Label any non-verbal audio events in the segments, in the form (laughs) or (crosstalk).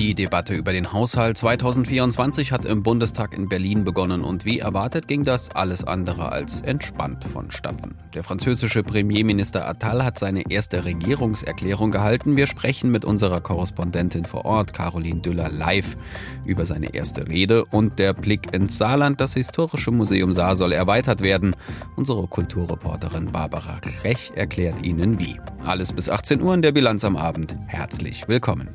Die Debatte über den Haushalt 2024 hat im Bundestag in Berlin begonnen und wie erwartet ging das alles andere als entspannt vonstatten. Der französische Premierminister Attal hat seine erste Regierungserklärung gehalten. Wir sprechen mit unserer Korrespondentin vor Ort, Caroline Düller, live über seine erste Rede und der Blick ins Saarland. Das historische Museum Saar soll erweitert werden. Unsere Kulturreporterin Barbara Krech erklärt Ihnen wie. Alles bis 18 Uhr in der Bilanz am Abend. Herzlich willkommen.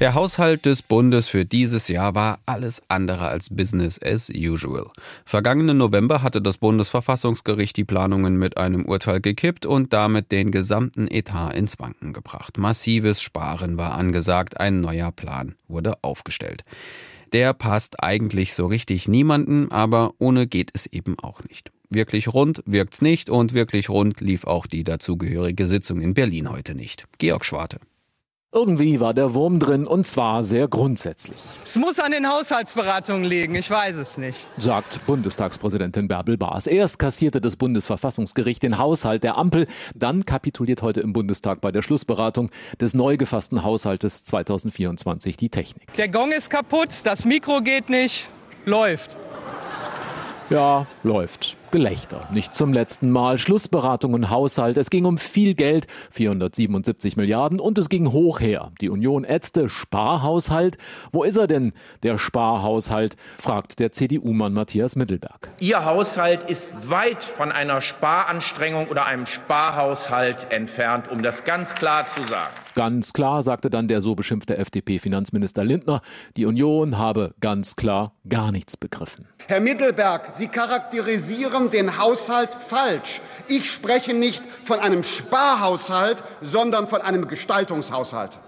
Der Haushalt des Bundes für dieses Jahr war alles andere als Business as usual. Vergangenen November hatte das Bundesverfassungsgericht die Planungen mit einem Urteil gekippt und damit den gesamten Etat ins Wanken gebracht. Massives Sparen war angesagt, ein neuer Plan wurde aufgestellt. Der passt eigentlich so richtig niemanden, aber ohne geht es eben auch nicht. Wirklich rund wirkt's nicht und wirklich rund lief auch die dazugehörige Sitzung in Berlin heute nicht. Georg Schwarte. Irgendwie war der Wurm drin und zwar sehr grundsätzlich. Es muss an den Haushaltsberatungen liegen, ich weiß es nicht. Sagt Bundestagspräsidentin Bärbel Baas. Erst kassierte das Bundesverfassungsgericht den Haushalt der Ampel, dann kapituliert heute im Bundestag bei der Schlussberatung des neu gefassten Haushaltes 2024 die Technik. Der Gong ist kaputt, das Mikro geht nicht, läuft. Ja, läuft. Gelächter. Nicht zum letzten Mal. Schlussberatungen Haushalt. Es ging um viel Geld, 477 Milliarden, und es ging hoch her. Die Union ätzte Sparhaushalt. Wo ist er denn, der Sparhaushalt? fragt der CDU-Mann Matthias Mittelberg. Ihr Haushalt ist weit von einer Sparanstrengung oder einem Sparhaushalt entfernt, um das ganz klar zu sagen. Ganz klar, sagte dann der so beschimpfte FDP-Finanzminister Lindner, die Union habe ganz klar gar nichts begriffen. Herr Mittelberg, Sie charakterisieren machen den Haushalt falsch. Ich spreche nicht von einem Sparhaushalt, sondern von einem Gestaltungshaushalt.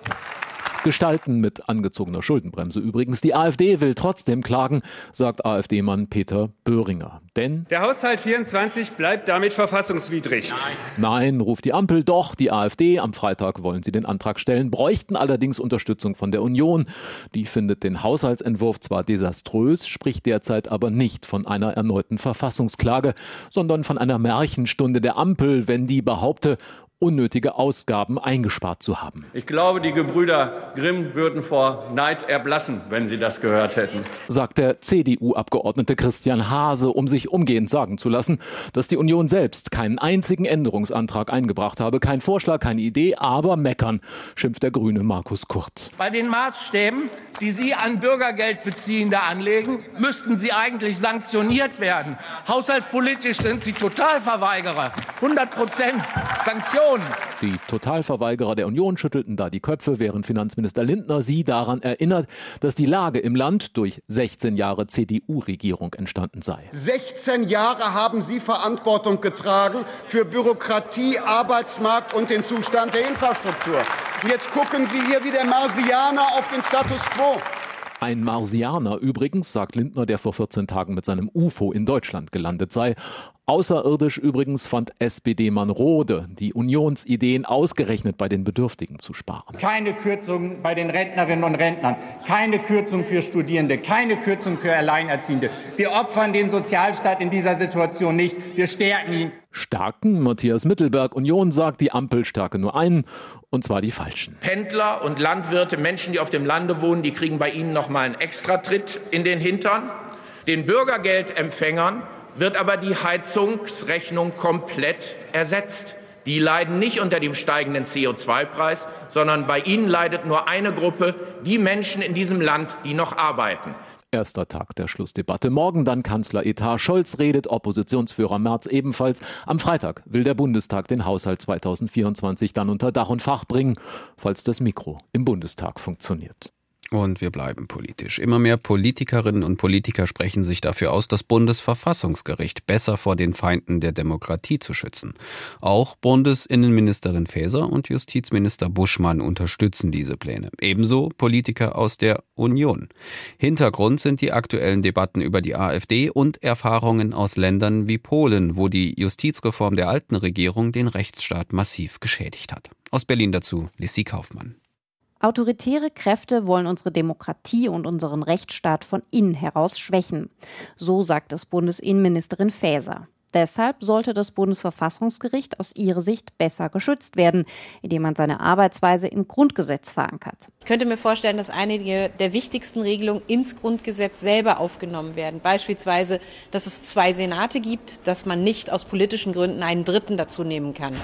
Gestalten mit angezogener Schuldenbremse übrigens. Die AfD will trotzdem klagen, sagt AfD-Mann Peter Böhringer. Denn der Haushalt 24 bleibt damit verfassungswidrig. Nein. Nein, ruft die Ampel doch. Die AfD, am Freitag wollen sie den Antrag stellen, bräuchten allerdings Unterstützung von der Union. Die findet den Haushaltsentwurf zwar desaströs, spricht derzeit aber nicht von einer erneuten Verfassungsklage, sondern von einer Märchenstunde der Ampel, wenn die behaupte, unnötige Ausgaben eingespart zu haben. Ich glaube, die Gebrüder Grimm würden vor Neid erblassen, wenn sie das gehört hätten. Sagt der CDU-Abgeordnete Christian Hase, um sich umgehend sagen zu lassen, dass die Union selbst keinen einzigen Änderungsantrag eingebracht habe. Kein Vorschlag, keine Idee, aber meckern, schimpft der Grüne Markus Kurt. Bei den Maßstäben, die Sie an Bürgergeldbeziehende anlegen, müssten sie eigentlich sanktioniert werden. Haushaltspolitisch sind Sie Totalverweigerer. 100 Prozent Sanktionen. Union. Die Totalverweigerer der Union schüttelten da die Köpfe, während Finanzminister Lindner sie daran erinnert, dass die Lage im Land durch 16 Jahre CDU-Regierung entstanden sei. 16 Jahre haben Sie Verantwortung getragen für Bürokratie, Arbeitsmarkt und den Zustand der Infrastruktur. Jetzt gucken Sie hier wie der Marsianer auf den Status quo. Ein Marsianer übrigens, sagt Lindner, der vor 14 Tagen mit seinem UFO in Deutschland gelandet sei. Außerirdisch übrigens fand SPD-Mann Rode die Unionsideen ausgerechnet bei den Bedürftigen zu sparen. Keine Kürzung bei den Rentnerinnen und Rentnern, keine Kürzung für Studierende, keine Kürzung für Alleinerziehende. Wir opfern den Sozialstaat in dieser Situation nicht, wir stärken ihn. Stärken? Matthias Mittelberg Union sagt, die Ampel stärke nur einen, und zwar die falschen. Pendler und Landwirte, Menschen, die auf dem Lande wohnen, die kriegen bei Ihnen noch mal einen Extratritt in den Hintern. Den Bürgergeldempfängern wird aber die Heizungsrechnung komplett ersetzt. Die leiden nicht unter dem steigenden CO2-Preis, sondern bei ihnen leidet nur eine Gruppe, die Menschen in diesem Land, die noch arbeiten. Erster Tag der Schlussdebatte. Morgen dann Kanzleretat. Scholz redet, Oppositionsführer Merz ebenfalls. Am Freitag will der Bundestag den Haushalt 2024 dann unter Dach und Fach bringen, falls das Mikro im Bundestag funktioniert. Und wir bleiben politisch. Immer mehr Politikerinnen und Politiker sprechen sich dafür aus, das Bundesverfassungsgericht besser vor den Feinden der Demokratie zu schützen. Auch Bundesinnenministerin Faeser und Justizminister Buschmann unterstützen diese Pläne. Ebenso Politiker aus der Union. Hintergrund sind die aktuellen Debatten über die AfD und Erfahrungen aus Ländern wie Polen, wo die Justizreform der alten Regierung den Rechtsstaat massiv geschädigt hat. Aus Berlin dazu Lissy Kaufmann. Autoritäre Kräfte wollen unsere Demokratie und unseren Rechtsstaat von innen heraus schwächen. So sagt es Bundesinnenministerin Faeser. Deshalb sollte das Bundesverfassungsgericht aus ihrer Sicht besser geschützt werden, indem man seine Arbeitsweise im Grundgesetz verankert. Ich könnte mir vorstellen, dass einige der wichtigsten Regelungen ins Grundgesetz selber aufgenommen werden. Beispielsweise, dass es zwei Senate gibt, dass man nicht aus politischen Gründen einen dritten dazu nehmen kann.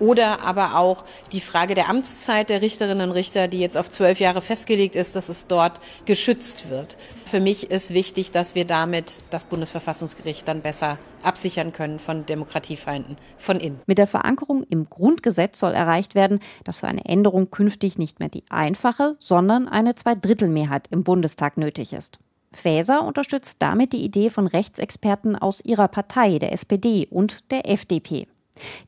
Oder aber auch die Frage der Amtszeit der Richterinnen und Richter, die jetzt auf zwölf Jahre festgelegt ist, dass es dort geschützt wird. Für mich ist wichtig, dass wir damit das Bundesverfassungsgericht dann besser absichern können von Demokratiefeinden von innen. Mit der Verankerung im Grundgesetz soll erreicht werden, dass für eine Änderung künftig nicht mehr die einfache, sondern eine Zweidrittelmehrheit im Bundestag nötig ist. Faeser unterstützt damit die Idee von Rechtsexperten aus ihrer Partei, der SPD und der FDP.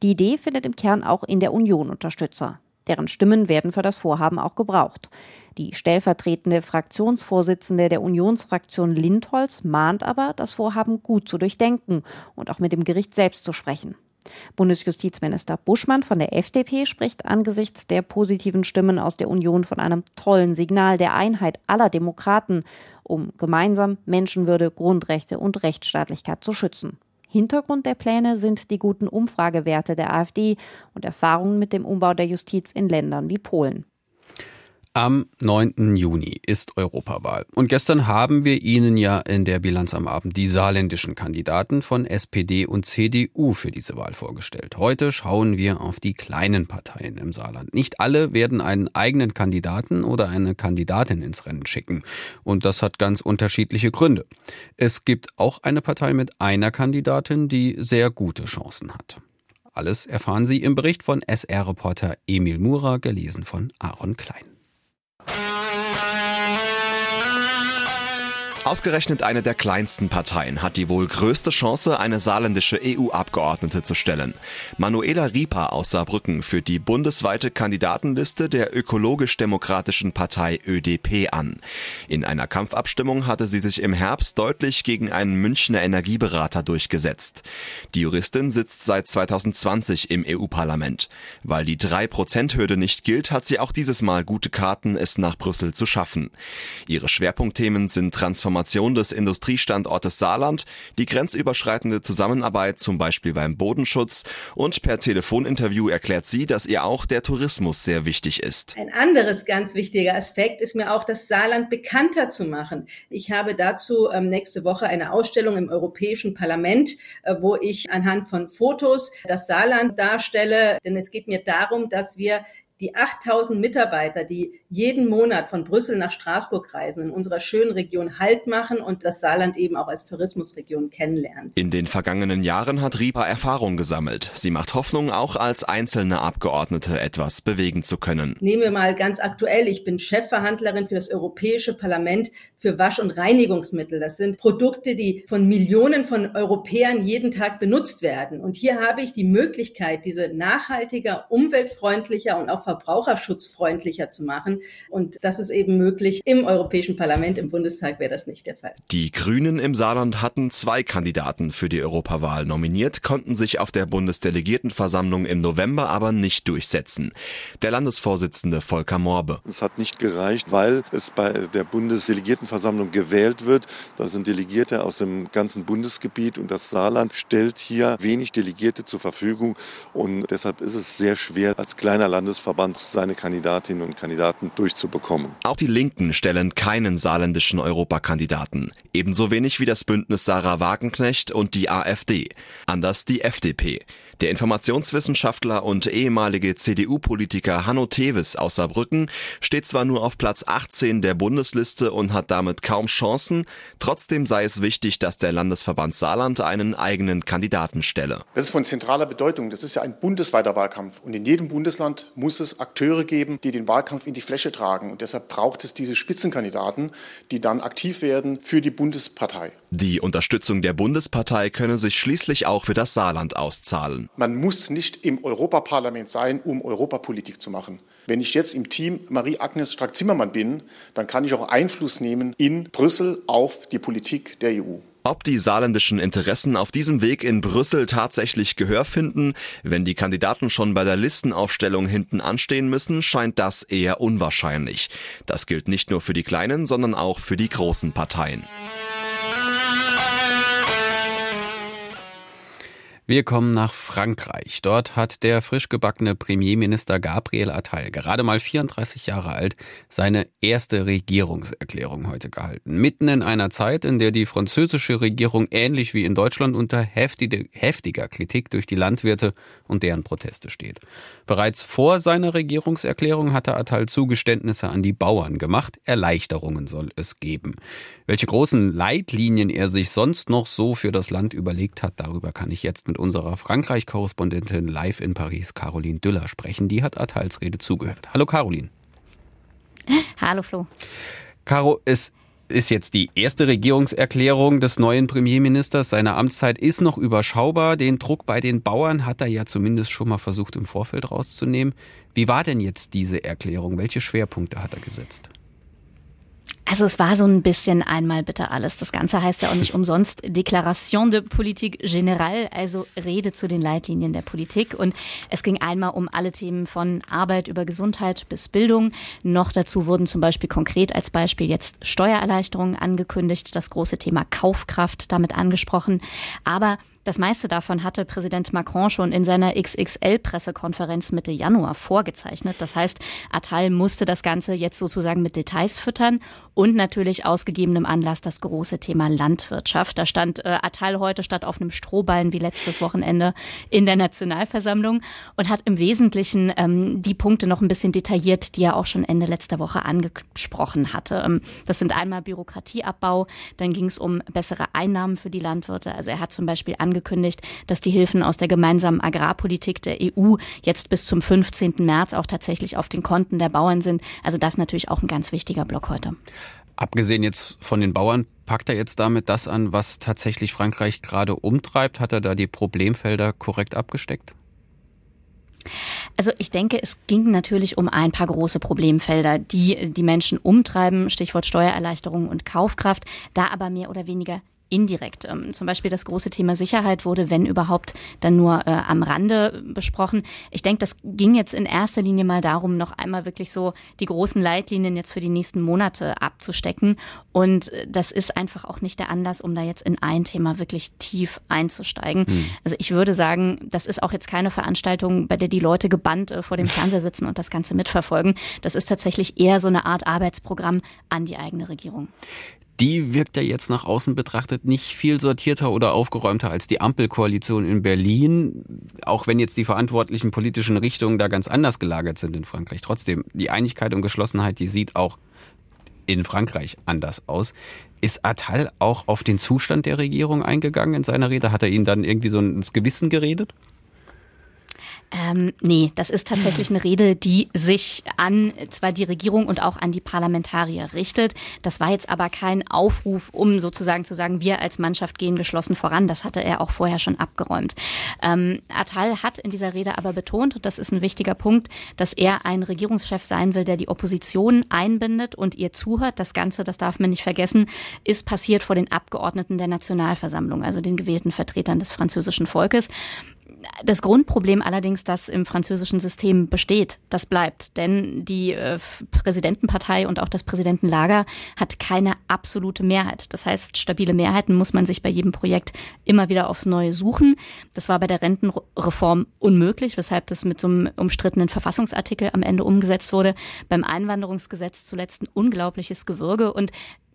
Die Idee findet im Kern auch in der Union Unterstützer. Deren Stimmen werden für das Vorhaben auch gebraucht. Die stellvertretende Fraktionsvorsitzende der Unionsfraktion Lindholz mahnt aber, das Vorhaben gut zu durchdenken und auch mit dem Gericht selbst zu sprechen. Bundesjustizminister Buschmann von der FDP spricht angesichts der positiven Stimmen aus der Union von einem tollen Signal der Einheit aller Demokraten, um gemeinsam Menschenwürde, Grundrechte und Rechtsstaatlichkeit zu schützen. Hintergrund der Pläne sind die guten Umfragewerte der AfD und Erfahrungen mit dem Umbau der Justiz in Ländern wie Polen. Am 9. Juni ist Europawahl. Und gestern haben wir Ihnen ja in der Bilanz am Abend die saarländischen Kandidaten von SPD und CDU für diese Wahl vorgestellt. Heute schauen wir auf die kleinen Parteien im Saarland. Nicht alle werden einen eigenen Kandidaten oder eine Kandidatin ins Rennen schicken. Und das hat ganz unterschiedliche Gründe. Es gibt auch eine Partei mit einer Kandidatin, die sehr gute Chancen hat. Alles erfahren Sie im Bericht von SR-Reporter Emil Mura, gelesen von Aaron Klein. Ausgerechnet eine der kleinsten Parteien hat die wohl größte Chance, eine saarländische EU-Abgeordnete zu stellen. Manuela Rieper aus Saarbrücken führt die bundesweite Kandidatenliste der ökologisch-demokratischen Partei ÖDP an. In einer Kampfabstimmung hatte sie sich im Herbst deutlich gegen einen Münchner Energieberater durchgesetzt. Die Juristin sitzt seit 2020 im EU-Parlament. Weil die 3%-Hürde nicht gilt, hat sie auch dieses Mal gute Karten, es nach Brüssel zu schaffen. Ihre Schwerpunktthemen sind Transformation Transformation des Industriestandortes Saarland, die grenzüberschreitende Zusammenarbeit zum Beispiel beim Bodenschutz und per Telefoninterview erklärt sie, dass ihr auch der Tourismus sehr wichtig ist. Ein anderes ganz wichtiger Aspekt ist mir auch, das Saarland bekannter zu machen. Ich habe dazu ähm, nächste Woche eine Ausstellung im Europäischen Parlament, äh, wo ich anhand von Fotos das Saarland darstelle, denn es geht mir darum, dass wir die 8000 Mitarbeiter, die jeden Monat von Brüssel nach Straßburg reisen, in unserer schönen Region Halt machen und das Saarland eben auch als Tourismusregion kennenlernen. In den vergangenen Jahren hat Ripa Erfahrung gesammelt. Sie macht Hoffnung, auch als einzelne Abgeordnete etwas bewegen zu können. Nehmen wir mal ganz aktuell. Ich bin Chefverhandlerin für das Europäische Parlament für Wasch- und Reinigungsmittel. Das sind Produkte, die von Millionen von Europäern jeden Tag benutzt werden. Und hier habe ich die Möglichkeit, diese nachhaltiger, umweltfreundlicher und auch verbraucherschutzfreundlicher zu machen. Und das ist eben möglich. Im Europäischen Parlament, im Bundestag wäre das nicht der Fall. Die Grünen im Saarland hatten zwei Kandidaten für die Europawahl nominiert, konnten sich auf der Bundesdelegiertenversammlung im November aber nicht durchsetzen. Der Landesvorsitzende Volker Morbe. Es hat nicht gereicht, weil es bei der Bundesdelegiertenversammlung gewählt wird. Da sind Delegierte aus dem ganzen Bundesgebiet und das Saarland stellt hier wenig Delegierte zur Verfügung und deshalb ist es sehr schwer als kleiner Landesverband Verband seine Kandidatinnen und Kandidaten durchzubekommen. Auch die Linken stellen keinen saarländischen Europakandidaten. Ebenso wenig wie das Bündnis Sarah Wagenknecht und die AfD. Anders die FDP. Der Informationswissenschaftler und ehemalige CDU-Politiker Hanno Tevis aus Saarbrücken steht zwar nur auf Platz 18 der Bundesliste und hat damit kaum Chancen, trotzdem sei es wichtig, dass der Landesverband Saarland einen eigenen Kandidaten stelle. Das ist von zentraler Bedeutung. Das ist ja ein bundesweiter Wahlkampf und in jedem Bundesland muss es Akteure geben, die den Wahlkampf in die Fläche tragen und deshalb braucht es diese Spitzenkandidaten, die dann aktiv werden für die Bundespartei. Die Unterstützung der Bundespartei könne sich schließlich auch für das Saarland auszahlen. Man muss nicht im Europaparlament sein, um Europapolitik zu machen. Wenn ich jetzt im Team Marie-Agnes Strack-Zimmermann bin, dann kann ich auch Einfluss nehmen in Brüssel auf die Politik der EU. Ob die saarländischen Interessen auf diesem Weg in Brüssel tatsächlich Gehör finden, wenn die Kandidaten schon bei der Listenaufstellung hinten anstehen müssen, scheint das eher unwahrscheinlich. Das gilt nicht nur für die kleinen, sondern auch für die großen Parteien. Wir kommen nach Frankreich. Dort hat der frisch gebackene Premierminister Gabriel Attal, gerade mal 34 Jahre alt, seine erste Regierungserklärung heute gehalten. Mitten in einer Zeit, in der die französische Regierung ähnlich wie in Deutschland unter heftige, heftiger Kritik durch die Landwirte und deren Proteste steht. Bereits vor seiner Regierungserklärung hatte Attal Zugeständnisse an die Bauern gemacht. Erleichterungen soll es geben. Welche großen Leitlinien er sich sonst noch so für das Land überlegt hat, darüber kann ich jetzt mit unserer Frankreich-Korrespondentin live in Paris, Caroline Düller, sprechen. Die hat Attals Rede zugehört. Hallo Caroline. Hallo Flo. Caro, es ist jetzt die erste Regierungserklärung des neuen Premierministers. Seine Amtszeit ist noch überschaubar. Den Druck bei den Bauern hat er ja zumindest schon mal versucht im Vorfeld rauszunehmen. Wie war denn jetzt diese Erklärung? Welche Schwerpunkte hat er gesetzt? Also es war so ein bisschen einmal bitte alles. Das Ganze heißt ja auch nicht (laughs) umsonst Déclaration de Politique Générale, also Rede zu den Leitlinien der Politik. Und es ging einmal um alle Themen von Arbeit über Gesundheit bis Bildung. Noch dazu wurden zum Beispiel konkret als Beispiel jetzt Steuererleichterungen angekündigt, das große Thema Kaufkraft damit angesprochen. Aber das meiste davon hatte Präsident Macron schon in seiner XXL-Pressekonferenz Mitte Januar vorgezeichnet. Das heißt, Attal musste das Ganze jetzt sozusagen mit Details füttern und natürlich ausgegebenem Anlass das große Thema Landwirtschaft. Da stand äh, Attal heute statt auf einem Strohballen wie letztes Wochenende in der Nationalversammlung und hat im Wesentlichen ähm, die Punkte noch ein bisschen detailliert, die er auch schon Ende letzter Woche angesprochen hatte. Ähm, das sind einmal Bürokratieabbau, dann ging es um bessere Einnahmen für die Landwirte. Also er hat zum Beispiel angekündigt, angekündigt, dass die Hilfen aus der gemeinsamen Agrarpolitik der EU jetzt bis zum 15. März auch tatsächlich auf den Konten der Bauern sind. Also das natürlich auch ein ganz wichtiger Block heute. Abgesehen jetzt von den Bauern, packt er jetzt damit das an, was tatsächlich Frankreich gerade umtreibt? Hat er da die Problemfelder korrekt abgesteckt? Also ich denke, es ging natürlich um ein paar große Problemfelder, die die Menschen umtreiben, Stichwort Steuererleichterung und Kaufkraft, da aber mehr oder weniger indirekt. Ähm, zum Beispiel das große Thema Sicherheit wurde, wenn überhaupt, dann nur äh, am Rande besprochen. Ich denke, das ging jetzt in erster Linie mal darum, noch einmal wirklich so die großen Leitlinien jetzt für die nächsten Monate abzustecken. Und äh, das ist einfach auch nicht der Anlass, um da jetzt in ein Thema wirklich tief einzusteigen. Hm. Also ich würde sagen, das ist auch jetzt keine Veranstaltung, bei der die Leute gebannt äh, vor dem Fernseher sitzen und das Ganze mitverfolgen. Das ist tatsächlich eher so eine Art Arbeitsprogramm an die eigene Regierung die wirkt ja jetzt nach außen betrachtet nicht viel sortierter oder aufgeräumter als die Ampelkoalition in Berlin, auch wenn jetzt die verantwortlichen politischen Richtungen da ganz anders gelagert sind in Frankreich. Trotzdem, die Einigkeit und Geschlossenheit, die sieht auch in Frankreich anders aus. Ist Attal auch auf den Zustand der Regierung eingegangen in seiner Rede? Hat er ihn dann irgendwie so ins Gewissen geredet? Ähm, nee, das ist tatsächlich eine Rede, die sich an zwar die Regierung und auch an die Parlamentarier richtet. Das war jetzt aber kein Aufruf, um sozusagen zu sagen, wir als Mannschaft gehen geschlossen voran. Das hatte er auch vorher schon abgeräumt. Ähm, Attal hat in dieser Rede aber betont, und das ist ein wichtiger Punkt, dass er ein Regierungschef sein will, der die Opposition einbindet und ihr zuhört. Das Ganze, das darf man nicht vergessen, ist passiert vor den Abgeordneten der Nationalversammlung, also den gewählten Vertretern des französischen Volkes. Das Grundproblem allerdings, das im französischen System besteht, das bleibt. Denn die äh, Präsidentenpartei und auch das Präsidentenlager hat keine absolute Mehrheit. Das heißt, stabile Mehrheiten muss man sich bei jedem Projekt immer wieder aufs Neue suchen. Das war bei der Rentenreform unmöglich, weshalb das mit so einem umstrittenen Verfassungsartikel am Ende umgesetzt wurde. Beim Einwanderungsgesetz zuletzt ein unglaubliches Gewürge und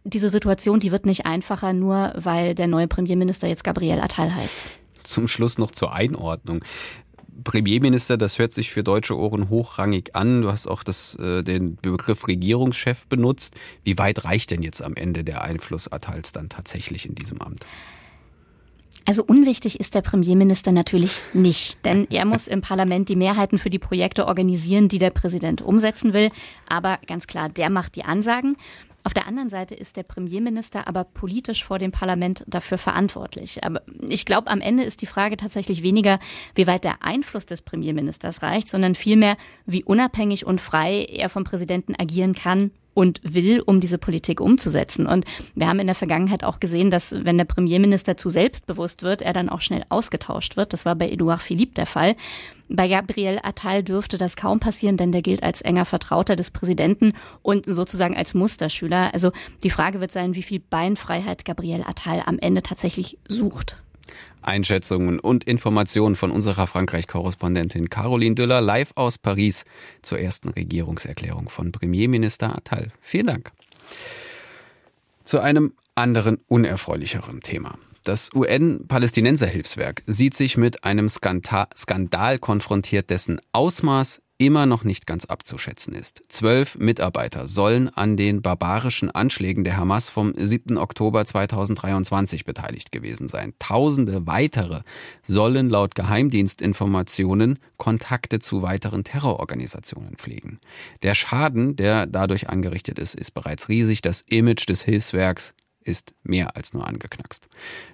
diese Situation, die wird nicht einfacher, nur weil der neue Premierminister jetzt Gabriel Attal heißt zum Schluss noch zur Einordnung. Premierminister, das hört sich für deutsche Ohren hochrangig an. Du hast auch das, äh, den Begriff Regierungschef benutzt. Wie weit reicht denn jetzt am Ende der Einfluss Attals dann tatsächlich in diesem Amt? Also unwichtig ist der Premierminister natürlich nicht, denn er muss im Parlament die Mehrheiten für die Projekte organisieren, die der Präsident umsetzen will. Aber ganz klar, der macht die Ansagen. Auf der anderen Seite ist der Premierminister aber politisch vor dem Parlament dafür verantwortlich. Aber ich glaube, am Ende ist die Frage tatsächlich weniger, wie weit der Einfluss des Premierministers reicht, sondern vielmehr, wie unabhängig und frei er vom Präsidenten agieren kann und will, um diese Politik umzusetzen. Und wir haben in der Vergangenheit auch gesehen, dass wenn der Premierminister zu selbstbewusst wird, er dann auch schnell ausgetauscht wird. Das war bei Edouard Philippe der Fall. Bei Gabriel Attal dürfte das kaum passieren, denn der gilt als enger Vertrauter des Präsidenten und sozusagen als Musterschüler. Also die Frage wird sein, wie viel Beinfreiheit Gabriel Attal am Ende tatsächlich sucht. Einschätzungen und Informationen von unserer Frankreich-Korrespondentin Caroline Düller live aus Paris zur ersten Regierungserklärung von Premierminister Attal. Vielen Dank. Zu einem anderen, unerfreulicheren Thema. Das UN-Palästinenser-Hilfswerk sieht sich mit einem Skandal konfrontiert, dessen Ausmaß immer noch nicht ganz abzuschätzen ist. Zwölf Mitarbeiter sollen an den barbarischen Anschlägen der Hamas vom 7. Oktober 2023 beteiligt gewesen sein. Tausende weitere sollen laut Geheimdienstinformationen Kontakte zu weiteren Terrororganisationen pflegen. Der Schaden, der dadurch angerichtet ist, ist bereits riesig. Das Image des Hilfswerks ist mehr als nur angeknackst.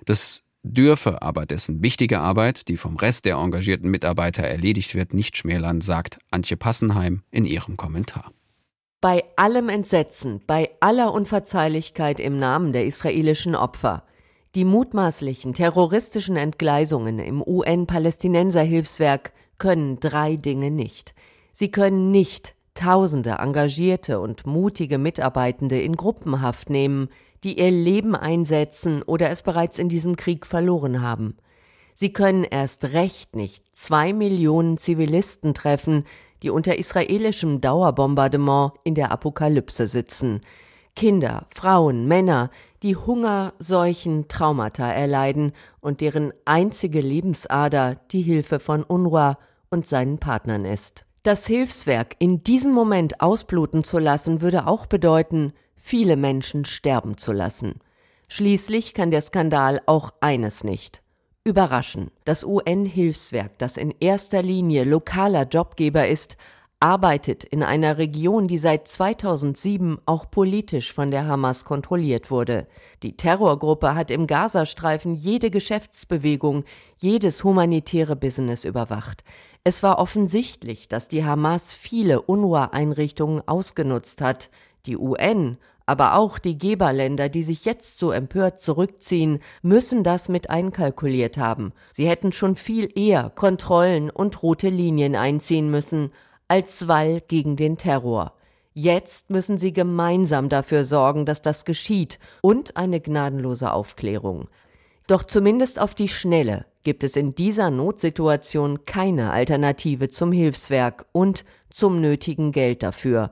Das dürfe aber dessen wichtige Arbeit, die vom Rest der engagierten Mitarbeiter erledigt wird, nicht schmälern, sagt Antje Passenheim in ihrem Kommentar. Bei allem Entsetzen, bei aller Unverzeihlichkeit im Namen der israelischen Opfer, die mutmaßlichen terroristischen Entgleisungen im UN-Palästinenser-Hilfswerk können drei Dinge nicht. Sie können nicht Tausende engagierte und mutige Mitarbeitende in Gruppenhaft nehmen, die ihr Leben einsetzen oder es bereits in diesem Krieg verloren haben. Sie können erst recht nicht zwei Millionen Zivilisten treffen, die unter israelischem Dauerbombardement in der Apokalypse sitzen. Kinder, Frauen, Männer, die Hunger, Seuchen, Traumata erleiden und deren einzige Lebensader die Hilfe von UNRWA und seinen Partnern ist. Das Hilfswerk in diesem Moment ausbluten zu lassen, würde auch bedeuten, viele Menschen sterben zu lassen. Schließlich kann der Skandal auch eines nicht. Überraschen. Das UN-Hilfswerk, das in erster Linie lokaler Jobgeber ist, arbeitet in einer Region, die seit 2007 auch politisch von der Hamas kontrolliert wurde. Die Terrorgruppe hat im Gazastreifen jede Geschäftsbewegung, jedes humanitäre Business überwacht. Es war offensichtlich, dass die Hamas viele UNRWA-Einrichtungen ausgenutzt hat. Die UN aber auch die Geberländer, die sich jetzt so empört zurückziehen, müssen das mit einkalkuliert haben. Sie hätten schon viel eher Kontrollen und rote Linien einziehen müssen, als Wall gegen den Terror. Jetzt müssen sie gemeinsam dafür sorgen, dass das geschieht und eine gnadenlose Aufklärung. Doch zumindest auf die Schnelle gibt es in dieser Notsituation keine Alternative zum Hilfswerk und zum nötigen Geld dafür.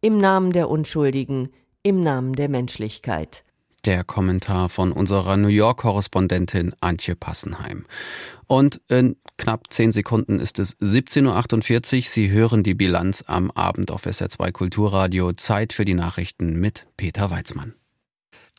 Im Namen der Unschuldigen, im Namen der Menschlichkeit. Der Kommentar von unserer New York-Korrespondentin Antje Passenheim. Und in knapp zehn Sekunden ist es 17.48 Uhr. Sie hören die Bilanz am Abend auf SR2 Kulturradio. Zeit für die Nachrichten mit Peter Weizmann.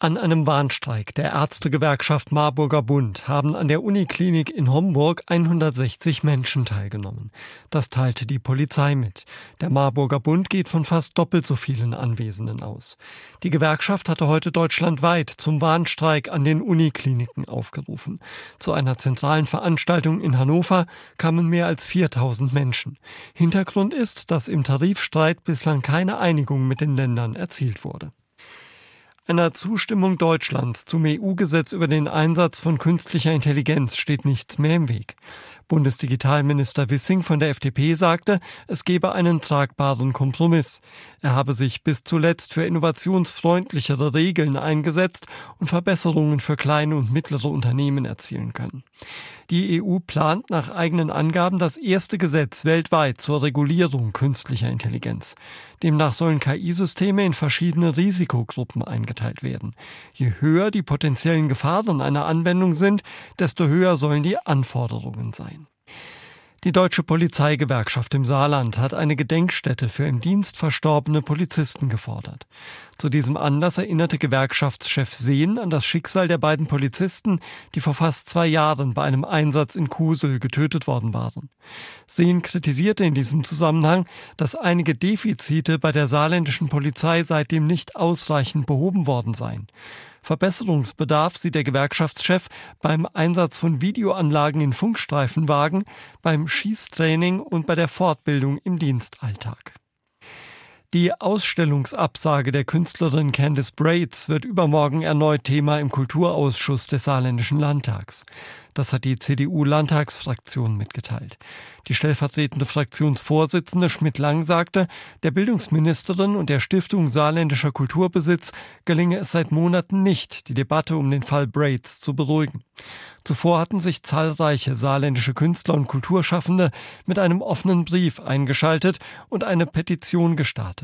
An einem Warnstreik der Ärztegewerkschaft Marburger Bund haben an der Uniklinik in Homburg 160 Menschen teilgenommen. Das teilte die Polizei mit. Der Marburger Bund geht von fast doppelt so vielen Anwesenden aus. Die Gewerkschaft hatte heute deutschlandweit zum Warnstreik an den Unikliniken aufgerufen. Zu einer zentralen Veranstaltung in Hannover kamen mehr als 4000 Menschen. Hintergrund ist, dass im Tarifstreit bislang keine Einigung mit den Ländern erzielt wurde. Einer Zustimmung Deutschlands zum EU-Gesetz über den Einsatz von künstlicher Intelligenz steht nichts mehr im Weg. Bundesdigitalminister Wissing von der FDP sagte, es gebe einen tragbaren Kompromiss. Er habe sich bis zuletzt für innovationsfreundlichere Regeln eingesetzt und Verbesserungen für kleine und mittlere Unternehmen erzielen können. Die EU plant nach eigenen Angaben das erste Gesetz weltweit zur Regulierung künstlicher Intelligenz. Demnach sollen KI-Systeme in verschiedene Risikogruppen eingeteilt werden. Je höher die potenziellen Gefahren einer Anwendung sind, desto höher sollen die Anforderungen sein. Die Deutsche Polizeigewerkschaft im Saarland hat eine Gedenkstätte für im Dienst verstorbene Polizisten gefordert. Zu diesem Anlass erinnerte Gewerkschaftschef Sehn an das Schicksal der beiden Polizisten, die vor fast zwei Jahren bei einem Einsatz in Kusel getötet worden waren. Sehn kritisierte in diesem Zusammenhang, dass einige Defizite bei der saarländischen Polizei seitdem nicht ausreichend behoben worden seien. Verbesserungsbedarf sieht der Gewerkschaftschef beim Einsatz von Videoanlagen in Funkstreifenwagen, beim Schießtraining und bei der Fortbildung im Dienstalltag. Die Ausstellungsabsage der Künstlerin Candice Braids wird übermorgen erneut Thema im Kulturausschuss des Saarländischen Landtags. Das hat die CDU-Landtagsfraktion mitgeteilt. Die stellvertretende Fraktionsvorsitzende Schmidt-Lang sagte, der Bildungsministerin und der Stiftung Saarländischer Kulturbesitz gelinge es seit Monaten nicht, die Debatte um den Fall Braids zu beruhigen. Zuvor hatten sich zahlreiche saarländische Künstler und Kulturschaffende mit einem offenen Brief eingeschaltet und eine Petition gestartet.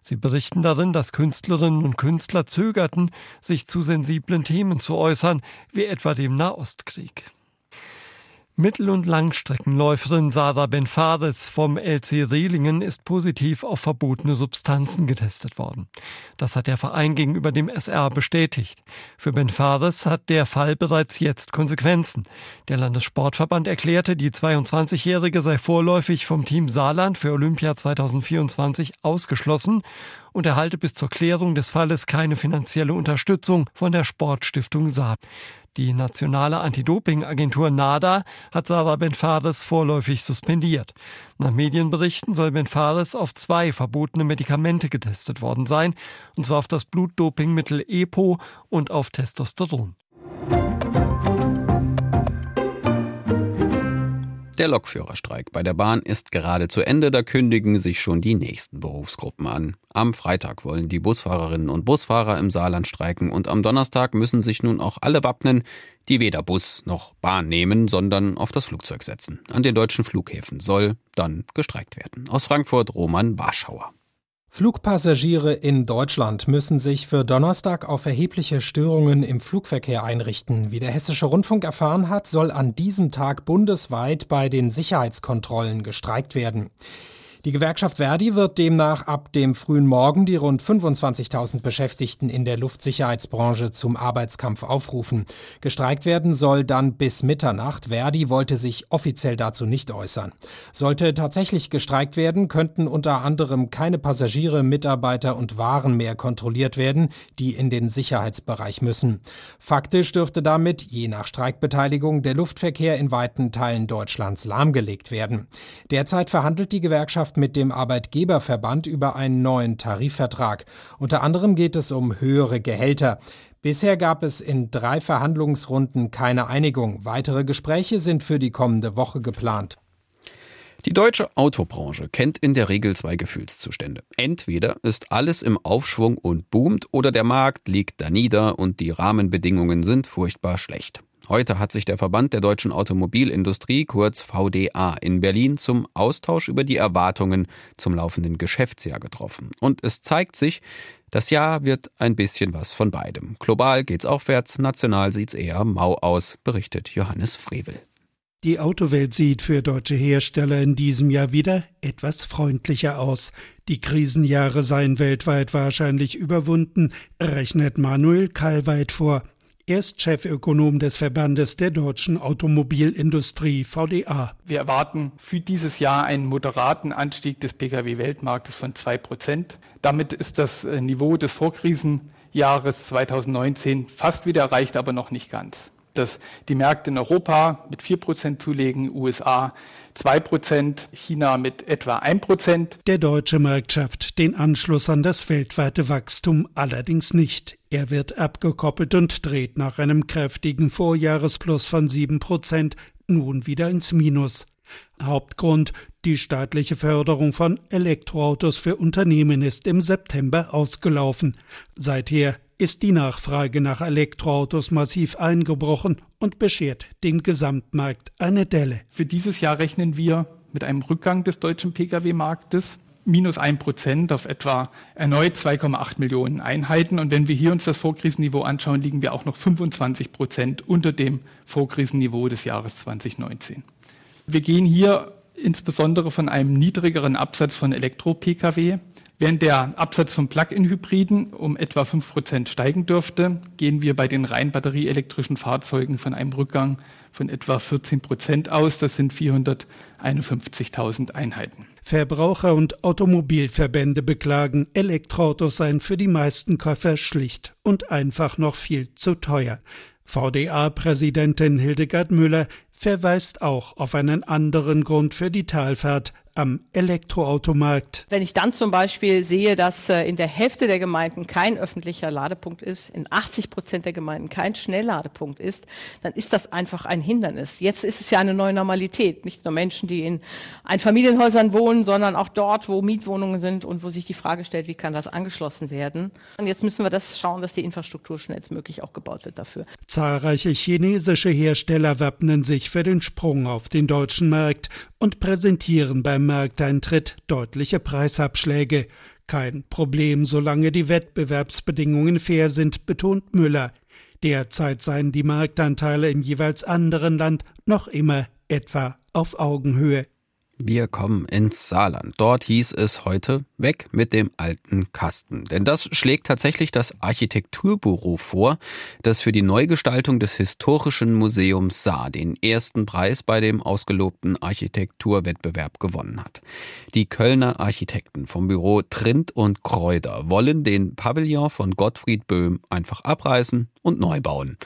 Sie berichten darin, dass Künstlerinnen und Künstler zögerten, sich zu sensiblen Themen zu äußern, wie etwa dem Nahostkrieg. Mittel- und Langstreckenläuferin Sarah Benfares vom LC Rehlingen ist positiv auf verbotene Substanzen getestet worden. Das hat der Verein gegenüber dem SR bestätigt. Für Benfares hat der Fall bereits jetzt Konsequenzen. Der Landessportverband erklärte, die 22-Jährige sei vorläufig vom Team Saarland für Olympia 2024 ausgeschlossen und erhalte bis zur Klärung des Falles keine finanzielle Unterstützung von der Sportstiftung Saar. Die nationale Anti-Doping-Agentur NADA hat Sarah Benfares vorläufig suspendiert. Nach Medienberichten soll Benfares auf zwei verbotene Medikamente getestet worden sein, und zwar auf das Blutdopingmittel EPO und auf Testosteron. Der Lokführerstreik bei der Bahn ist gerade zu Ende, da kündigen sich schon die nächsten Berufsgruppen an. Am Freitag wollen die Busfahrerinnen und Busfahrer im Saarland streiken und am Donnerstag müssen sich nun auch alle wappnen, die weder Bus noch Bahn nehmen, sondern auf das Flugzeug setzen. An den deutschen Flughäfen soll dann gestreikt werden. Aus Frankfurt Roman Warschauer. Flugpassagiere in Deutschland müssen sich für Donnerstag auf erhebliche Störungen im Flugverkehr einrichten. Wie der Hessische Rundfunk erfahren hat, soll an diesem Tag bundesweit bei den Sicherheitskontrollen gestreikt werden. Die Gewerkschaft Verdi wird demnach ab dem frühen Morgen die rund 25.000 Beschäftigten in der Luftsicherheitsbranche zum Arbeitskampf aufrufen. Gestreikt werden soll dann bis Mitternacht. Verdi wollte sich offiziell dazu nicht äußern. Sollte tatsächlich gestreikt werden, könnten unter anderem keine Passagiere, Mitarbeiter und Waren mehr kontrolliert werden, die in den Sicherheitsbereich müssen. Faktisch dürfte damit, je nach Streikbeteiligung, der Luftverkehr in weiten Teilen Deutschlands lahmgelegt werden. Derzeit verhandelt die Gewerkschaft mit dem Arbeitgeberverband über einen neuen Tarifvertrag. Unter anderem geht es um höhere Gehälter. Bisher gab es in drei Verhandlungsrunden keine Einigung. Weitere Gespräche sind für die kommende Woche geplant. Die deutsche Autobranche kennt in der Regel zwei Gefühlszustände. Entweder ist alles im Aufschwung und boomt oder der Markt liegt da nieder und die Rahmenbedingungen sind furchtbar schlecht. Heute hat sich der Verband der deutschen Automobilindustrie, kurz VDA, in Berlin zum Austausch über die Erwartungen zum laufenden Geschäftsjahr getroffen. Und es zeigt sich, das Jahr wird ein bisschen was von beidem. Global geht's aufwärts, national sieht's eher mau aus, berichtet Johannes Frevel. Die Autowelt sieht für deutsche Hersteller in diesem Jahr wieder etwas freundlicher aus. Die Krisenjahre seien weltweit wahrscheinlich überwunden, rechnet Manuel Kallweit vor. Er ist Chefökonom des Verbandes der deutschen Automobilindustrie VDA. Wir erwarten für dieses Jahr einen moderaten Anstieg des Pkw-Weltmarktes von zwei Prozent. Damit ist das äh, Niveau des Vorkrisenjahres 2019 fast wieder erreicht, aber noch nicht ganz dass die Märkte in Europa mit 4% zulegen, USA 2%, China mit etwa 1%. Der deutsche Markt schafft den Anschluss an das weltweite Wachstum allerdings nicht. Er wird abgekoppelt und dreht nach einem kräftigen Vorjahresplus von 7% nun wieder ins Minus. Hauptgrund die staatliche Förderung von Elektroautos für Unternehmen ist im September ausgelaufen. Seither ist die Nachfrage nach Elektroautos massiv eingebrochen und beschert dem Gesamtmarkt eine Delle. Für dieses Jahr rechnen wir mit einem Rückgang des deutschen Pkw-Marktes minus ein Prozent auf etwa erneut 2,8 Millionen Einheiten. Und wenn wir hier uns das Vorkrisenniveau anschauen, liegen wir auch noch 25 Prozent unter dem Vorkrisenniveau des Jahres 2019. Wir gehen hier insbesondere von einem niedrigeren Absatz von Elektro-Pkw Während der Absatz von Plug-in-Hybriden um etwa 5% steigen dürfte, gehen wir bei den rein batterieelektrischen Fahrzeugen von einem Rückgang von etwa 14 Prozent aus. Das sind 451.000 Einheiten. Verbraucher und Automobilverbände beklagen, Elektroautos seien für die meisten Käufer schlicht und einfach noch viel zu teuer. VDA-Präsidentin Hildegard Müller verweist auch auf einen anderen Grund für die Talfahrt am Elektroautomarkt. Wenn ich dann zum Beispiel sehe, dass äh, in der Hälfte der Gemeinden kein öffentlicher Ladepunkt ist, in 80 Prozent der Gemeinden kein Schnellladepunkt ist, dann ist das einfach ein Hindernis. Jetzt ist es ja eine neue Normalität. Nicht nur Menschen, die in Einfamilienhäusern wohnen, sondern auch dort, wo Mietwohnungen sind und wo sich die Frage stellt, wie kann das angeschlossen werden. Und jetzt müssen wir das schauen, dass die Infrastruktur schnellstmöglich auch gebaut wird dafür. Zahlreiche chinesische Hersteller wappnen sich für den Sprung auf den deutschen Markt und präsentieren beim Markteintritt deutliche Preisabschläge. Kein Problem, solange die Wettbewerbsbedingungen fair sind, betont Müller. Derzeit seien die Marktanteile im jeweils anderen Land noch immer etwa auf Augenhöhe. Wir kommen ins Saarland. Dort hieß es heute weg mit dem alten Kasten. Denn das schlägt tatsächlich das Architekturbüro vor, das für die Neugestaltung des Historischen Museums Saar den ersten Preis bei dem ausgelobten Architekturwettbewerb gewonnen hat. Die Kölner Architekten vom Büro Trint und Kräuter wollen den Pavillon von Gottfried Böhm einfach abreißen und neu bauen.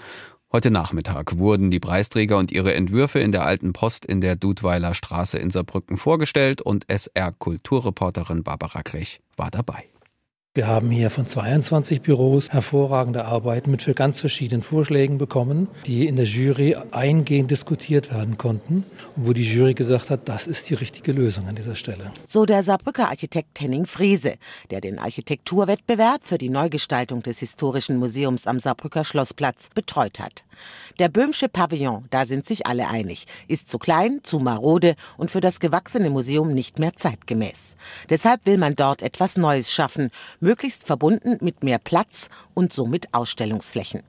Heute Nachmittag wurden die Preisträger und ihre Entwürfe in der Alten Post in der Dudweiler Straße in Saarbrücken vorgestellt und SR-Kulturreporterin Barbara Krech war dabei. Wir haben hier von 22 Büros hervorragende Arbeiten mit für ganz verschiedenen Vorschlägen bekommen, die in der Jury eingehend diskutiert werden konnten und wo die Jury gesagt hat, das ist die richtige Lösung an dieser Stelle. So der Saarbrücker Architekt Henning Friese, der den Architekturwettbewerb für die Neugestaltung des Historischen Museums am Saarbrücker Schlossplatz betreut hat. Der Böhmsche Pavillon, da sind sich alle einig, ist zu klein, zu marode und für das gewachsene Museum nicht mehr zeitgemäß. Deshalb will man dort etwas Neues schaffen, möglichst verbunden mit mehr Platz und somit Ausstellungsflächen.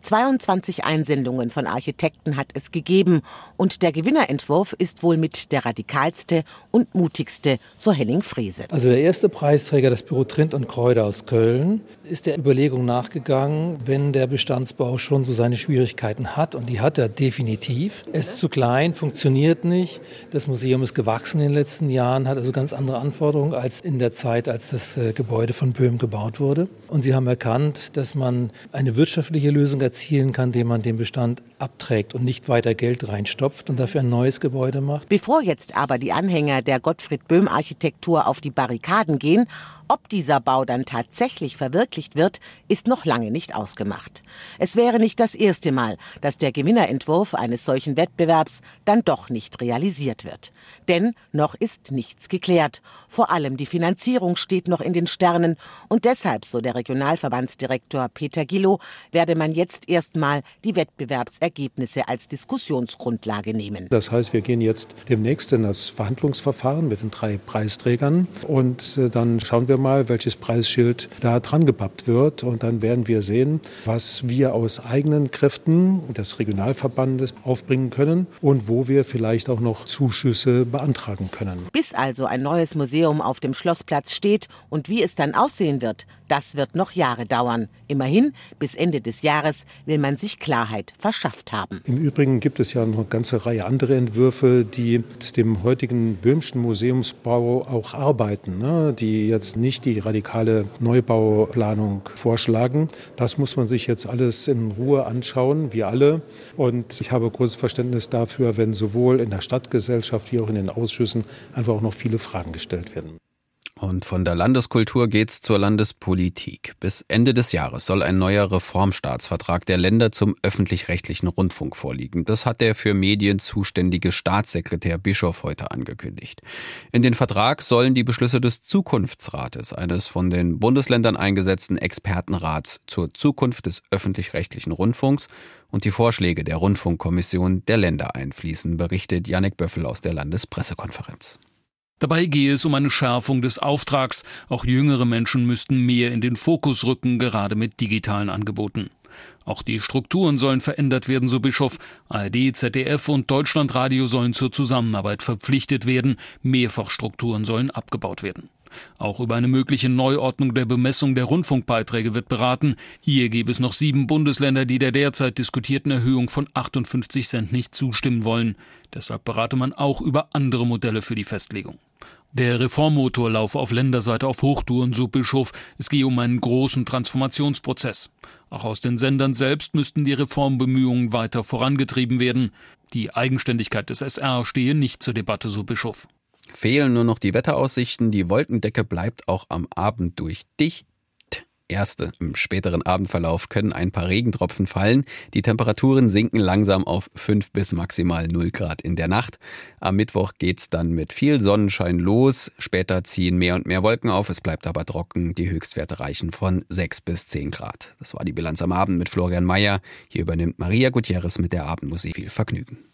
22 Einsendungen von Architekten hat es gegeben und der Gewinnerentwurf ist wohl mit der radikalste und mutigste, so Henning Frese. Also der erste Preisträger, das Büro Trint und Kräuter aus Köln, ist der Überlegung nachgegangen, wenn der Bestandsbau schon so seine Schwierigkeiten hat und die hat er definitiv. Er ist zu klein, funktioniert nicht. Das Museum ist gewachsen in den letzten Jahren, hat also ganz andere Anforderungen als in der Zeit, als das äh, Gebäude von Böhm gebaut wurde. Und sie haben erkannt, dass man eine wirtschaftliche Lösung erzielen kann, indem man den Bestand abträgt und nicht weiter Geld reinstopft und dafür ein neues Gebäude macht. Bevor jetzt aber die Anhänger der Gottfried Böhm Architektur auf die Barrikaden gehen, ob dieser Bau dann tatsächlich verwirklicht wird, ist noch lange nicht ausgemacht. Es wäre nicht das erste Mal, dass der Gewinnerentwurf eines solchen Wettbewerbs dann doch nicht realisiert wird. Denn noch ist nichts geklärt. Vor allem die Finanzierung steht noch in den Sternen und deshalb, so der Regionalverbandsdirektor Peter Gillow, werde man jetzt erstmal die Wettbewerbsergebnisse als Diskussionsgrundlage nehmen. Das heißt, wir gehen jetzt demnächst in das Verhandlungsverfahren mit den drei Preisträgern und äh, dann schauen wir mal, welches Preisschild da dran gepappt wird. Und dann werden wir sehen, was wir aus eigenen Kräften des Regionalverbandes aufbringen können und wo wir vielleicht auch noch Zuschüsse beantragen können. Bis also ein neues Museum auf dem Schlossplatz steht und wie es dann aussehen wird, das wird noch Jahre dauern. Immerhin, bis Ende des Jahres will man sich Klarheit verschafft haben. Im Übrigen gibt es ja noch eine ganze Reihe andere Entwürfe, die mit dem heutigen Böhmischen Museumsbau auch arbeiten, ne? die jetzt nicht die radikale Neubauplanung vorschlagen. Das muss man sich jetzt alles in Ruhe anschauen, wir alle. Und ich habe großes Verständnis dafür, wenn sowohl in der Stadtgesellschaft wie auch in den Ausschüssen einfach auch noch viele Fragen gestellt werden. Und von der Landeskultur geht's zur Landespolitik. Bis Ende des Jahres soll ein neuer Reformstaatsvertrag der Länder zum öffentlich-rechtlichen Rundfunk vorliegen. Das hat der für Medien zuständige Staatssekretär Bischof heute angekündigt. In den Vertrag sollen die Beschlüsse des Zukunftsrates, eines von den Bundesländern eingesetzten Expertenrats zur Zukunft des öffentlich-rechtlichen Rundfunks und die Vorschläge der Rundfunkkommission der Länder einfließen, berichtet Janek Böffel aus der Landespressekonferenz. Dabei gehe es um eine Schärfung des Auftrags. Auch jüngere Menschen müssten mehr in den Fokus rücken, gerade mit digitalen Angeboten. Auch die Strukturen sollen verändert werden, so Bischof. ARD, ZDF und Deutschlandradio sollen zur Zusammenarbeit verpflichtet werden. Mehrfachstrukturen sollen abgebaut werden. Auch über eine mögliche Neuordnung der Bemessung der Rundfunkbeiträge wird beraten. Hier gäbe es noch sieben Bundesländer, die der derzeit diskutierten Erhöhung von 58 Cent nicht zustimmen wollen. Deshalb berate man auch über andere Modelle für die Festlegung. Der Reformmotor laufe auf Länderseite auf Hochtouren, so Bischof. Es gehe um einen großen Transformationsprozess. Auch aus den Sendern selbst müssten die Reformbemühungen weiter vorangetrieben werden. Die Eigenständigkeit des SR stehe nicht zur Debatte, so Bischof. Fehlen nur noch die Wetteraussichten. Die Wolkendecke bleibt auch am Abend durch dicht erste. Im späteren Abendverlauf können ein paar Regentropfen fallen. Die Temperaturen sinken langsam auf 5 bis maximal 0 Grad in der Nacht. Am Mittwoch geht's dann mit viel Sonnenschein los. Später ziehen mehr und mehr Wolken auf. Es bleibt aber trocken. Die Höchstwerte reichen von 6 bis 10 Grad. Das war die Bilanz am Abend mit Florian Mayer. Hier übernimmt Maria Gutierrez mit der Abendmusik. Viel Vergnügen.